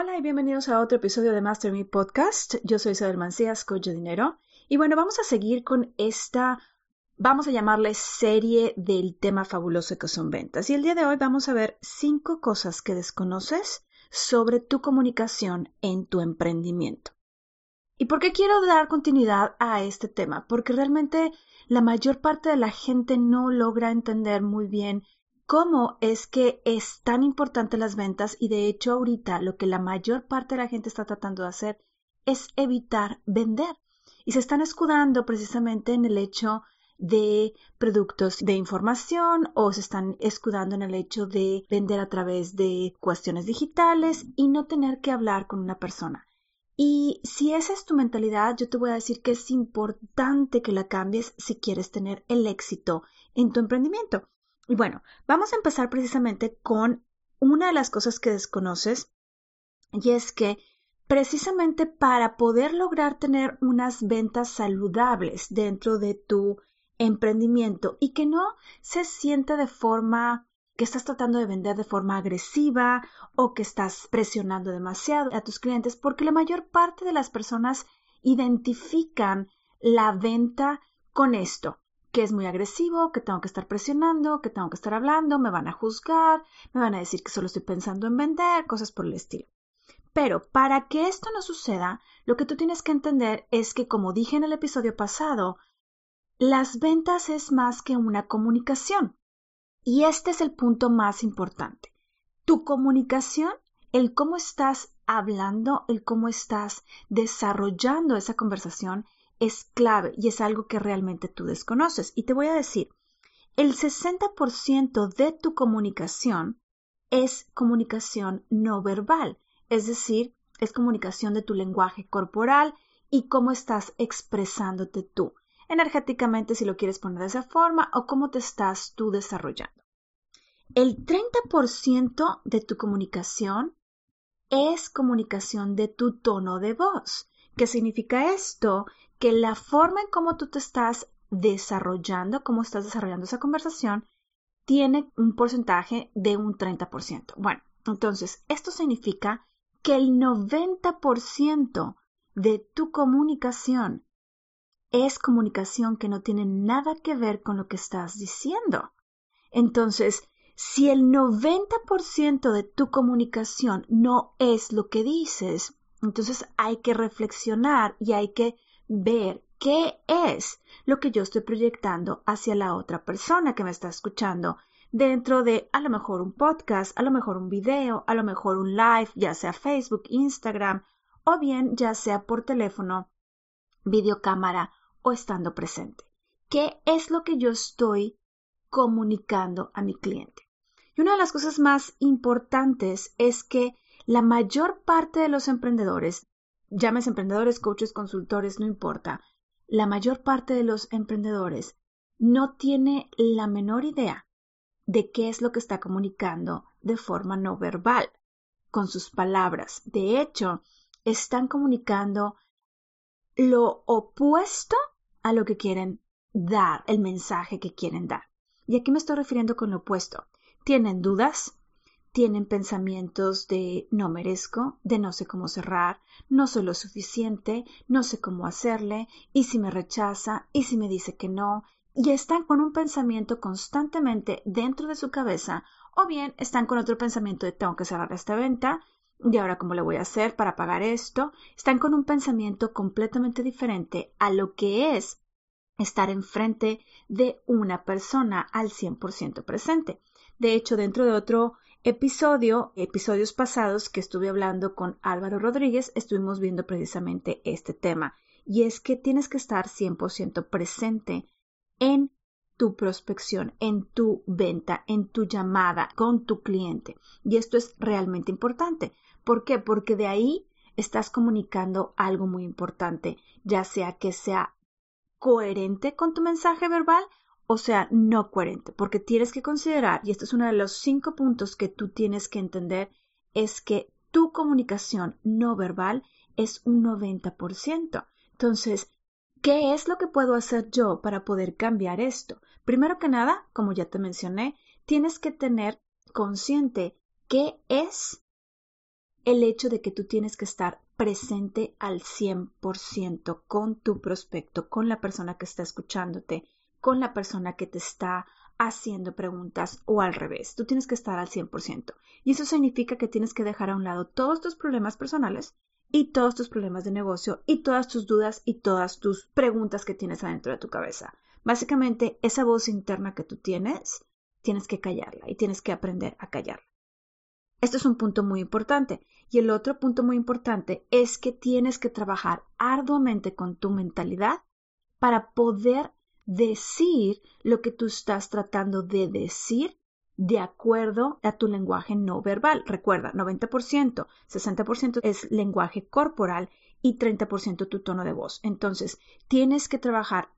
Hola y bienvenidos a otro episodio de Master Me Podcast. Yo soy Isabel Mancías, coach de dinero. Y bueno, vamos a seguir con esta, vamos a llamarle serie del tema fabuloso que son ventas. Y el día de hoy vamos a ver cinco cosas que desconoces sobre tu comunicación en tu emprendimiento. ¿Y por qué quiero dar continuidad a este tema? Porque realmente la mayor parte de la gente no logra entender muy bien cómo es que es tan importante las ventas y de hecho ahorita lo que la mayor parte de la gente está tratando de hacer es evitar vender y se están escudando precisamente en el hecho de productos de información o se están escudando en el hecho de vender a través de cuestiones digitales y no tener que hablar con una persona. Y si esa es tu mentalidad, yo te voy a decir que es importante que la cambies si quieres tener el éxito en tu emprendimiento. Y bueno, vamos a empezar precisamente con una de las cosas que desconoces y es que precisamente para poder lograr tener unas ventas saludables dentro de tu emprendimiento y que no se siente de forma que estás tratando de vender de forma agresiva o que estás presionando demasiado a tus clientes, porque la mayor parte de las personas identifican la venta con esto, que es muy agresivo, que tengo que estar presionando, que tengo que estar hablando, me van a juzgar, me van a decir que solo estoy pensando en vender, cosas por el estilo. Pero para que esto no suceda, lo que tú tienes que entender es que, como dije en el episodio pasado, las ventas es más que una comunicación. Y este es el punto más importante. Tu comunicación, el cómo estás hablando, el cómo estás desarrollando esa conversación es clave y es algo que realmente tú desconoces. Y te voy a decir, el 60% de tu comunicación es comunicación no verbal, es decir, es comunicación de tu lenguaje corporal y cómo estás expresándote tú energéticamente si lo quieres poner de esa forma o cómo te estás tú desarrollando. El 30% de tu comunicación es comunicación de tu tono de voz. ¿Qué significa esto? Que la forma en cómo tú te estás desarrollando, cómo estás desarrollando esa conversación, tiene un porcentaje de un 30%. Bueno, entonces, esto significa que el 90% de tu comunicación es comunicación que no tiene nada que ver con lo que estás diciendo. Entonces, si el 90% de tu comunicación no es lo que dices, entonces hay que reflexionar y hay que ver qué es lo que yo estoy proyectando hacia la otra persona que me está escuchando dentro de a lo mejor un podcast, a lo mejor un video, a lo mejor un live, ya sea Facebook, Instagram o bien ya sea por teléfono, videocámara o estando presente. ¿Qué es lo que yo estoy comunicando a mi cliente? Y una de las cosas más importantes es que la mayor parte de los emprendedores, llames emprendedores, coaches, consultores, no importa, la mayor parte de los emprendedores no tiene la menor idea de qué es lo que está comunicando de forma no verbal, con sus palabras. De hecho, están comunicando lo opuesto a lo que quieren dar, el mensaje que quieren dar. Y aquí me estoy refiriendo con lo opuesto. Tienen dudas, tienen pensamientos de no merezco, de no sé cómo cerrar, no soy lo suficiente, no sé cómo hacerle, y si me rechaza, y si me dice que no, y están con un pensamiento constantemente dentro de su cabeza, o bien están con otro pensamiento de tengo que cerrar esta venta, ¿Y ahora cómo le voy a hacer para pagar esto? Están con un pensamiento completamente diferente a lo que es estar enfrente de una persona al 100% presente. De hecho, dentro de otro episodio, episodios pasados que estuve hablando con Álvaro Rodríguez, estuvimos viendo precisamente este tema. Y es que tienes que estar 100% presente en tu prospección, en tu venta, en tu llamada con tu cliente. Y esto es realmente importante. ¿Por qué? Porque de ahí estás comunicando algo muy importante, ya sea que sea coherente con tu mensaje verbal o sea no coherente, porque tienes que considerar, y este es uno de los cinco puntos que tú tienes que entender, es que tu comunicación no verbal es un 90%. Entonces, ¿qué es lo que puedo hacer yo para poder cambiar esto? Primero que nada, como ya te mencioné, tienes que tener consciente qué es el hecho de que tú tienes que estar presente al 100% con tu prospecto, con la persona que está escuchándote, con la persona que te está haciendo preguntas o al revés. Tú tienes que estar al 100%. Y eso significa que tienes que dejar a un lado todos tus problemas personales y todos tus problemas de negocio y todas tus dudas y todas tus preguntas que tienes adentro de tu cabeza. Básicamente, esa voz interna que tú tienes, tienes que callarla y tienes que aprender a callarla. Esto es un punto muy importante. Y el otro punto muy importante es que tienes que trabajar arduamente con tu mentalidad para poder decir lo que tú estás tratando de decir de acuerdo a tu lenguaje no verbal. Recuerda, 90%, 60% es lenguaje corporal y 30% tu tono de voz. Entonces, tienes que trabajar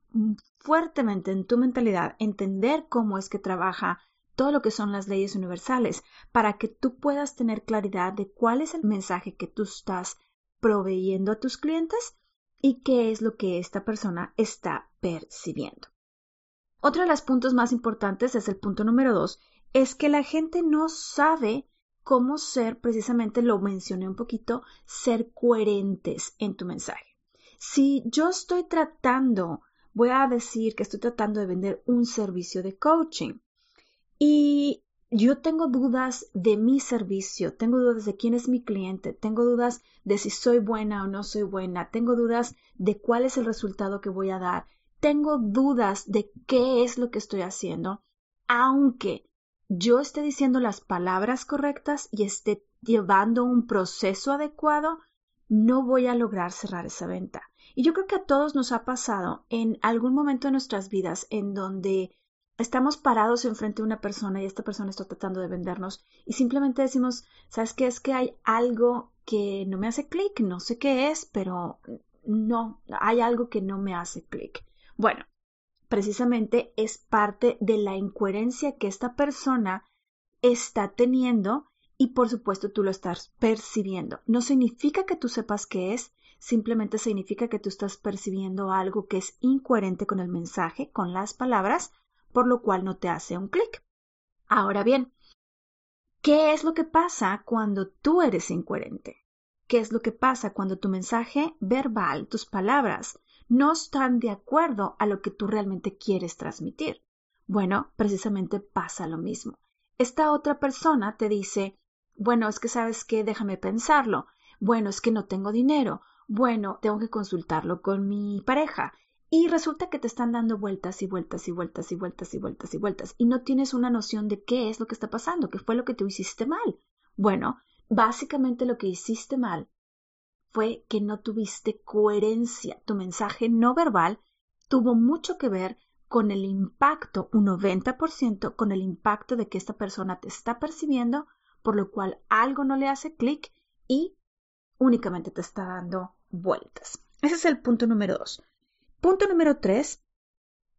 fuertemente en tu mentalidad, entender cómo es que trabaja todo lo que son las leyes universales, para que tú puedas tener claridad de cuál es el mensaje que tú estás proveyendo a tus clientes y qué es lo que esta persona está percibiendo. Otro de los puntos más importantes es el punto número dos, es que la gente no sabe cómo ser, precisamente lo mencioné un poquito, ser coherentes en tu mensaje. Si yo estoy tratando, voy a decir que estoy tratando de vender un servicio de coaching y yo tengo dudas de mi servicio, tengo dudas de quién es mi cliente, tengo dudas de si soy buena o no soy buena, tengo dudas de cuál es el resultado que voy a dar, tengo dudas de qué es lo que estoy haciendo, aunque yo esté diciendo las palabras correctas y esté llevando un proceso adecuado, no voy a lograr cerrar esa venta. Y yo creo que a todos nos ha pasado en algún momento de nuestras vidas en donde estamos parados enfrente de una persona y esta persona está tratando de vendernos y simplemente decimos, ¿sabes qué? Es que hay algo que no me hace clic, no sé qué es, pero no, hay algo que no me hace clic. Bueno, precisamente es parte de la incoherencia que esta persona está teniendo y por supuesto tú lo estás percibiendo. No significa que tú sepas qué es, simplemente significa que tú estás percibiendo algo que es incoherente con el mensaje, con las palabras, por lo cual no te hace un clic. Ahora bien, ¿qué es lo que pasa cuando tú eres incoherente? ¿Qué es lo que pasa cuando tu mensaje verbal, tus palabras, no están de acuerdo a lo que tú realmente quieres transmitir? Bueno, precisamente pasa lo mismo. Esta otra persona te dice, bueno, es que sabes qué, déjame pensarlo. Bueno, es que no tengo dinero. Bueno, tengo que consultarlo con mi pareja. Y resulta que te están dando vueltas y vueltas y vueltas y vueltas y vueltas y vueltas y no tienes una noción de qué es lo que está pasando, qué fue lo que tú hiciste mal. Bueno, básicamente lo que hiciste mal fue que no tuviste coherencia. Tu mensaje no verbal tuvo mucho que ver con el impacto, un 90% con el impacto de que esta persona te está percibiendo, por lo cual algo no le hace clic y únicamente te está dando vueltas. Ese es el punto número dos. Punto número tres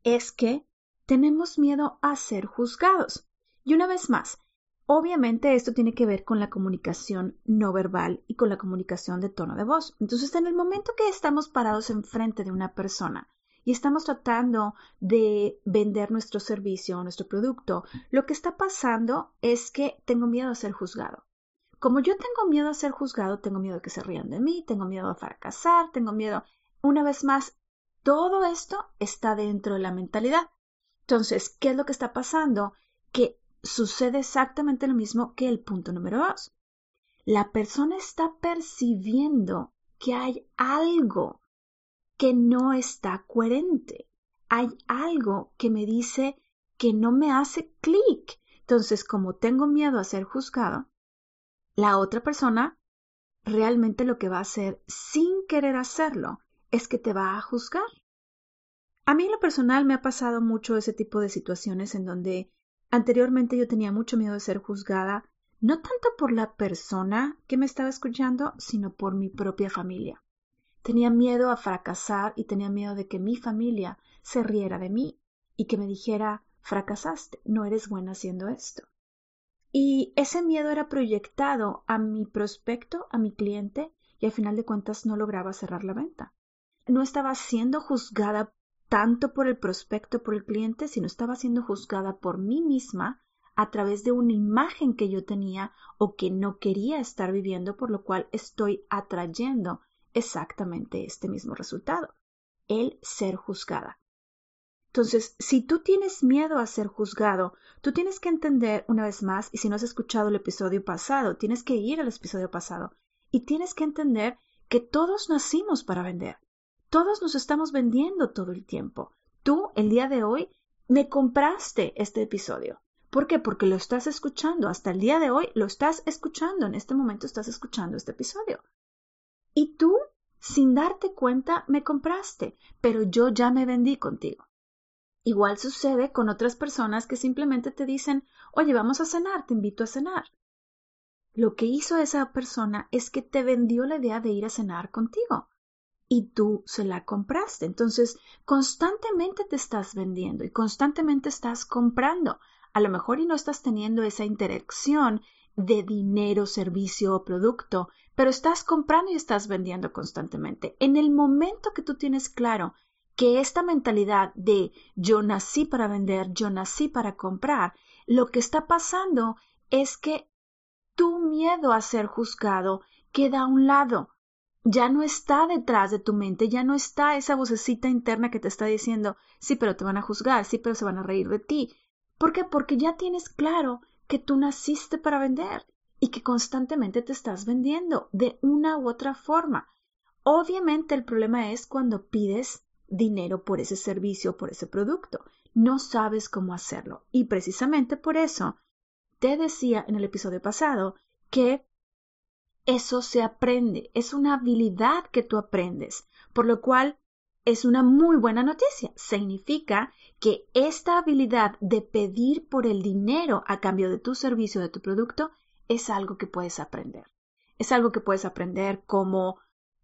es que tenemos miedo a ser juzgados. Y una vez más, obviamente esto tiene que ver con la comunicación no verbal y con la comunicación de tono de voz. Entonces, en el momento que estamos parados enfrente de una persona y estamos tratando de vender nuestro servicio o nuestro producto, lo que está pasando es que tengo miedo a ser juzgado. Como yo tengo miedo a ser juzgado, tengo miedo a que se rían de mí, tengo miedo a fracasar, tengo miedo, una vez más, todo esto está dentro de la mentalidad. Entonces, ¿qué es lo que está pasando? Que sucede exactamente lo mismo que el punto número dos. La persona está percibiendo que hay algo que no está coherente. Hay algo que me dice que no me hace clic. Entonces, como tengo miedo a ser juzgado, la otra persona realmente lo que va a hacer sin querer hacerlo es que te va a juzgar. A mí en lo personal me ha pasado mucho ese tipo de situaciones en donde anteriormente yo tenía mucho miedo de ser juzgada, no tanto por la persona que me estaba escuchando, sino por mi propia familia. Tenía miedo a fracasar y tenía miedo de que mi familia se riera de mí y que me dijera fracasaste, no eres buena haciendo esto. Y ese miedo era proyectado a mi prospecto, a mi cliente, y al final de cuentas no lograba cerrar la venta. No estaba siendo juzgada tanto por el prospecto, por el cliente, sino estaba siendo juzgada por mí misma a través de una imagen que yo tenía o que no quería estar viviendo, por lo cual estoy atrayendo exactamente este mismo resultado, el ser juzgada. Entonces, si tú tienes miedo a ser juzgado, tú tienes que entender una vez más, y si no has escuchado el episodio pasado, tienes que ir al episodio pasado y tienes que entender que todos nacimos para vender. Todos nos estamos vendiendo todo el tiempo. Tú, el día de hoy, me compraste este episodio. ¿Por qué? Porque lo estás escuchando. Hasta el día de hoy lo estás escuchando. En este momento estás escuchando este episodio. Y tú, sin darte cuenta, me compraste, pero yo ya me vendí contigo. Igual sucede con otras personas que simplemente te dicen, oye, vamos a cenar, te invito a cenar. Lo que hizo esa persona es que te vendió la idea de ir a cenar contigo y tú se la compraste. Entonces, constantemente te estás vendiendo y constantemente estás comprando. A lo mejor y no estás teniendo esa interacción de dinero, servicio o producto, pero estás comprando y estás vendiendo constantemente. En el momento que tú tienes claro que esta mentalidad de yo nací para vender, yo nací para comprar, lo que está pasando es que tu miedo a ser juzgado queda a un lado. Ya no está detrás de tu mente, ya no está esa vocecita interna que te está diciendo, sí, pero te van a juzgar, sí, pero se van a reír de ti. ¿Por qué? Porque ya tienes claro que tú naciste para vender y que constantemente te estás vendiendo de una u otra forma. Obviamente el problema es cuando pides dinero por ese servicio, por ese producto. No sabes cómo hacerlo. Y precisamente por eso te decía en el episodio pasado que eso se aprende, es una habilidad que tú aprendes, por lo cual es una muy buena noticia. Significa que esta habilidad de pedir por el dinero a cambio de tu servicio, de tu producto, es algo que puedes aprender. Es algo que puedes aprender como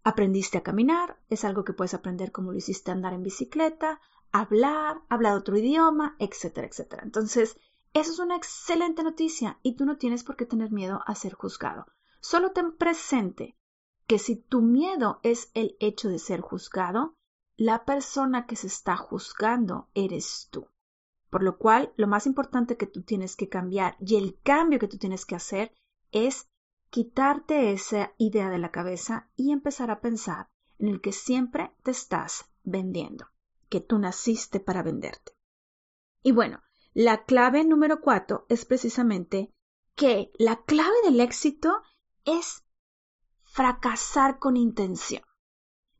aprendiste a caminar, es algo que puedes aprender como lo hiciste andar en bicicleta, hablar, hablar otro idioma, etcétera, etcétera. Entonces, eso es una excelente noticia y tú no tienes por qué tener miedo a ser juzgado. Solo ten presente que si tu miedo es el hecho de ser juzgado, la persona que se está juzgando eres tú. Por lo cual, lo más importante que tú tienes que cambiar y el cambio que tú tienes que hacer es quitarte esa idea de la cabeza y empezar a pensar en el que siempre te estás vendiendo, que tú naciste para venderte. Y bueno, la clave número cuatro es precisamente que la clave del éxito es fracasar con intención.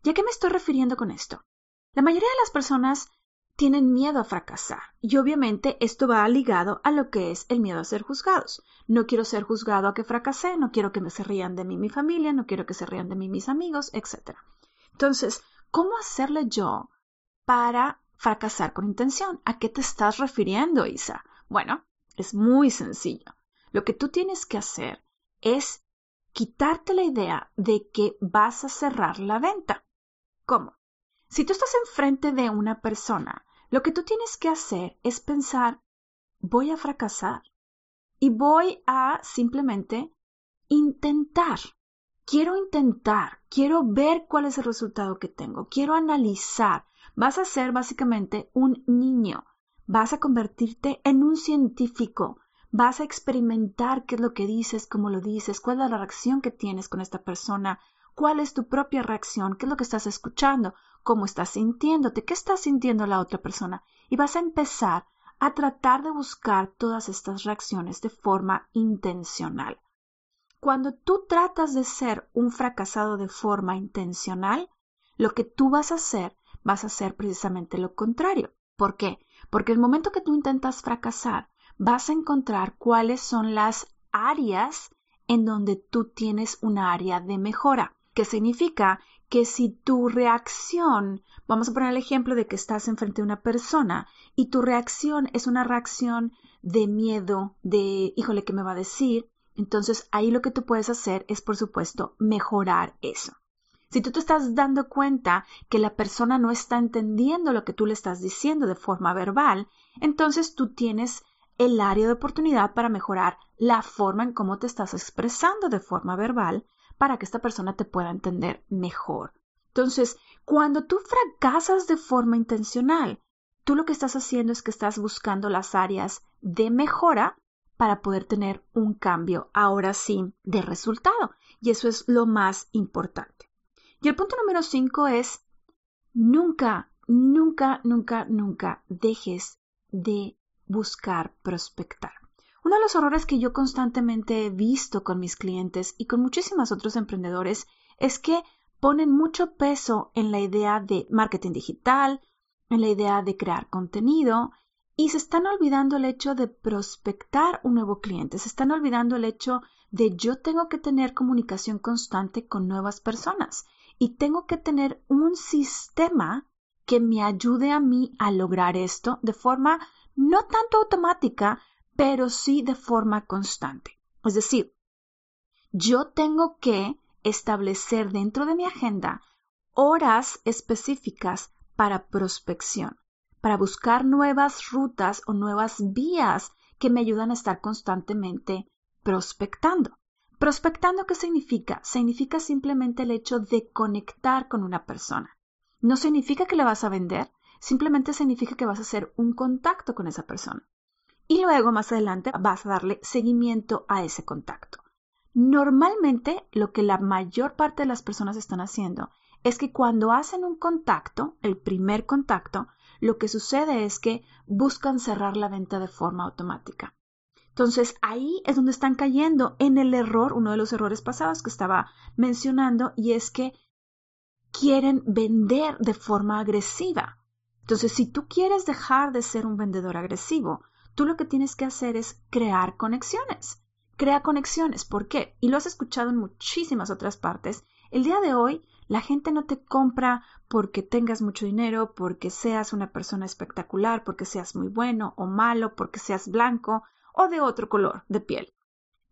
¿Y a qué me estoy refiriendo con esto? La mayoría de las personas tienen miedo a fracasar. Y obviamente esto va ligado a lo que es el miedo a ser juzgados. No quiero ser juzgado a que fracasé, no quiero que me se rían de mí mi familia, no quiero que se rían de mí mis amigos, etc. Entonces, ¿cómo hacerle yo para fracasar con intención? ¿A qué te estás refiriendo, Isa? Bueno, es muy sencillo. Lo que tú tienes que hacer es quitarte la idea de que vas a cerrar la venta. ¿Cómo? Si tú estás enfrente de una persona lo que tú tienes que hacer es pensar, voy a fracasar y voy a simplemente intentar. Quiero intentar, quiero ver cuál es el resultado que tengo, quiero analizar. Vas a ser básicamente un niño, vas a convertirte en un científico, vas a experimentar qué es lo que dices, cómo lo dices, cuál es la reacción que tienes con esta persona, cuál es tu propia reacción, qué es lo que estás escuchando, cómo estás sintiéndote, qué está sintiendo la otra persona. Y vas a empezar a tratar de buscar todas estas reacciones de forma intencional. Cuando tú tratas de ser un fracasado de forma intencional, lo que tú vas a hacer, vas a hacer precisamente lo contrario. ¿Por qué? Porque el momento que tú intentas fracasar, vas a encontrar cuáles son las áreas en donde tú tienes una área de mejora que significa que si tu reacción, vamos a poner el ejemplo de que estás enfrente de una persona y tu reacción es una reacción de miedo, de, híjole, ¿qué me va a decir? Entonces ahí lo que tú puedes hacer es, por supuesto, mejorar eso. Si tú te estás dando cuenta que la persona no está entendiendo lo que tú le estás diciendo de forma verbal, entonces tú tienes el área de oportunidad para mejorar la forma en cómo te estás expresando de forma verbal para que esta persona te pueda entender mejor. Entonces, cuando tú fracasas de forma intencional, tú lo que estás haciendo es que estás buscando las áreas de mejora para poder tener un cambio ahora sí de resultado. Y eso es lo más importante. Y el punto número cinco es, nunca, nunca, nunca, nunca dejes de buscar prospectar. Uno de los errores que yo constantemente he visto con mis clientes y con muchísimos otros emprendedores es que ponen mucho peso en la idea de marketing digital, en la idea de crear contenido y se están olvidando el hecho de prospectar un nuevo cliente, se están olvidando el hecho de yo tengo que tener comunicación constante con nuevas personas y tengo que tener un sistema que me ayude a mí a lograr esto de forma no tanto automática, pero sí de forma constante. Es decir, yo tengo que establecer dentro de mi agenda horas específicas para prospección, para buscar nuevas rutas o nuevas vías que me ayudan a estar constantemente prospectando. Prospectando, ¿qué significa? Significa simplemente el hecho de conectar con una persona. No significa que le vas a vender, simplemente significa que vas a hacer un contacto con esa persona. Y luego, más adelante, vas a darle seguimiento a ese contacto. Normalmente, lo que la mayor parte de las personas están haciendo es que cuando hacen un contacto, el primer contacto, lo que sucede es que buscan cerrar la venta de forma automática. Entonces ahí es donde están cayendo en el error, uno de los errores pasados que estaba mencionando, y es que quieren vender de forma agresiva. Entonces, si tú quieres dejar de ser un vendedor agresivo, tú lo que tienes que hacer es crear conexiones. Crea conexiones. ¿Por qué? Y lo has escuchado en muchísimas otras partes. El día de hoy, la gente no te compra porque tengas mucho dinero, porque seas una persona espectacular, porque seas muy bueno o malo, porque seas blanco, o de otro color de piel.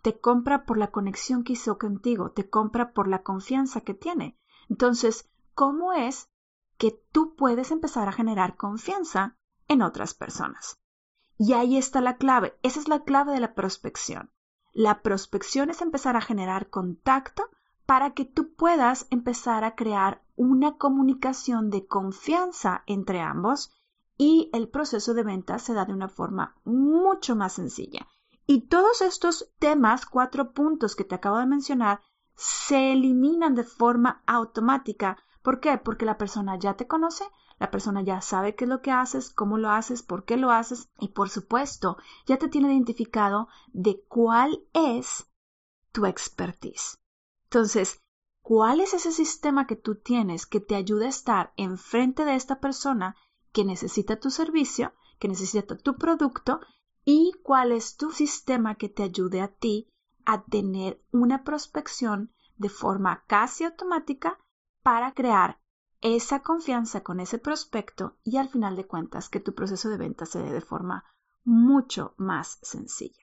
Te compra por la conexión que hizo contigo, te compra por la confianza que tiene. Entonces, ¿cómo es que tú puedes empezar a generar confianza en otras personas? Y ahí está la clave, esa es la clave de la prospección. La prospección es empezar a generar contacto para que tú puedas empezar a crear una comunicación de confianza entre ambos y el proceso de venta se da de una forma mucho más sencilla. Y todos estos temas, cuatro puntos que te acabo de mencionar, se eliminan de forma automática. ¿Por qué? Porque la persona ya te conoce, la persona ya sabe qué es lo que haces, cómo lo haces, por qué lo haces y por supuesto ya te tiene identificado de cuál es tu expertise. Entonces, ¿cuál es ese sistema que tú tienes que te ayude a estar enfrente de esta persona que necesita tu servicio, que necesita tu producto y cuál es tu sistema que te ayude a ti a tener una prospección de forma casi automática para crear esa confianza con ese prospecto y al final de cuentas que tu proceso de venta se dé de forma mucho más sencilla.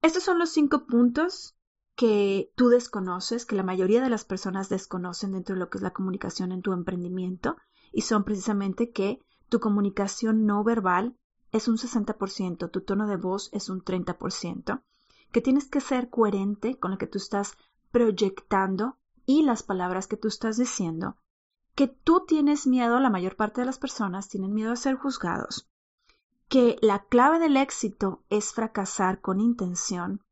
Estos son los cinco puntos que tú desconoces, que la mayoría de las personas desconocen dentro de lo que es la comunicación en tu emprendimiento y son precisamente que tu comunicación no verbal es un 60%, tu tono de voz es un 30%, que tienes que ser coherente con lo que tú estás proyectando y las palabras que tú estás diciendo, que tú tienes miedo, la mayor parte de las personas tienen miedo a ser juzgados, que la clave del éxito es fracasar con intención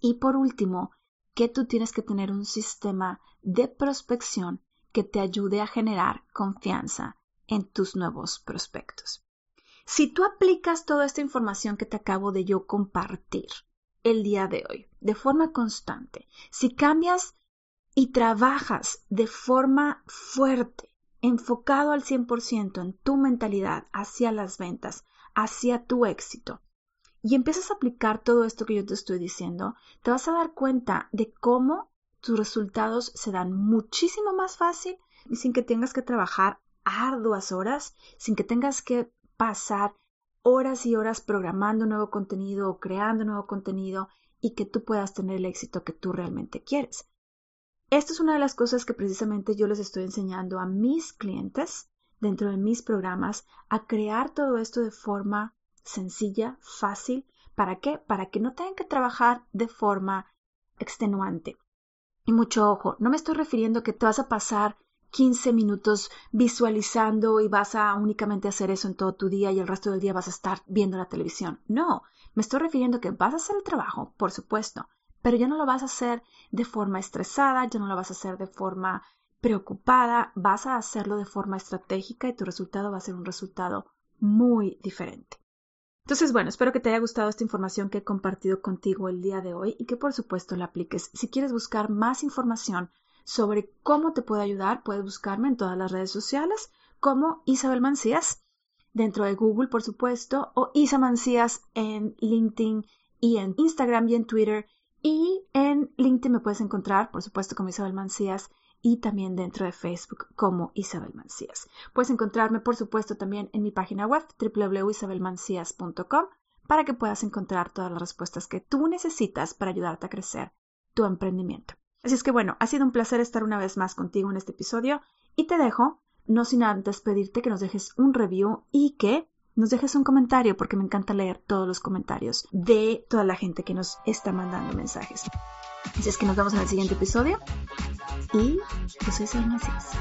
y por último, que tú tienes que tener un sistema de prospección que te ayude a generar confianza en tus nuevos prospectos. Si tú aplicas toda esta información que te acabo de yo compartir el día de hoy de forma constante, si cambias y trabajas de forma fuerte, enfocado al 100% en tu mentalidad hacia las ventas, hacia tu éxito, y empiezas a aplicar todo esto que yo te estoy diciendo, te vas a dar cuenta de cómo tus resultados se dan muchísimo más fácil y sin que tengas que trabajar arduas horas, sin que tengas que pasar horas y horas programando nuevo contenido o creando nuevo contenido y que tú puedas tener el éxito que tú realmente quieres. Esto es una de las cosas que precisamente yo les estoy enseñando a mis clientes dentro de mis programas a crear todo esto de forma sencilla, fácil. ¿Para qué? Para que no tengan que trabajar de forma extenuante. Y mucho ojo, no me estoy refiriendo que te vas a pasar 15 minutos visualizando y vas a únicamente hacer eso en todo tu día y el resto del día vas a estar viendo la televisión. No, me estoy refiriendo que vas a hacer el trabajo, por supuesto, pero ya no lo vas a hacer de forma estresada, ya no lo vas a hacer de forma preocupada, vas a hacerlo de forma estratégica y tu resultado va a ser un resultado muy diferente. Entonces, bueno, espero que te haya gustado esta información que he compartido contigo el día de hoy y que por supuesto la apliques. Si quieres buscar más información sobre cómo te puedo ayudar, puedes buscarme en todas las redes sociales como Isabel Mancías, dentro de Google, por supuesto, o Isa Mancías en LinkedIn y en Instagram y en Twitter. Y en LinkedIn me puedes encontrar, por supuesto, como Isabel Mancías y también dentro de Facebook como Isabel Mancías. Puedes encontrarme, por supuesto, también en mi página web www.isabelmancías.com para que puedas encontrar todas las respuestas que tú necesitas para ayudarte a crecer tu emprendimiento. Así es que bueno, ha sido un placer estar una vez más contigo en este episodio y te dejo, no sin antes pedirte que nos dejes un review y que nos dejes un comentario porque me encanta leer todos los comentarios de toda la gente que nos está mandando mensajes. Así es que nos vemos en el siguiente episodio y yo soy Sal Macías.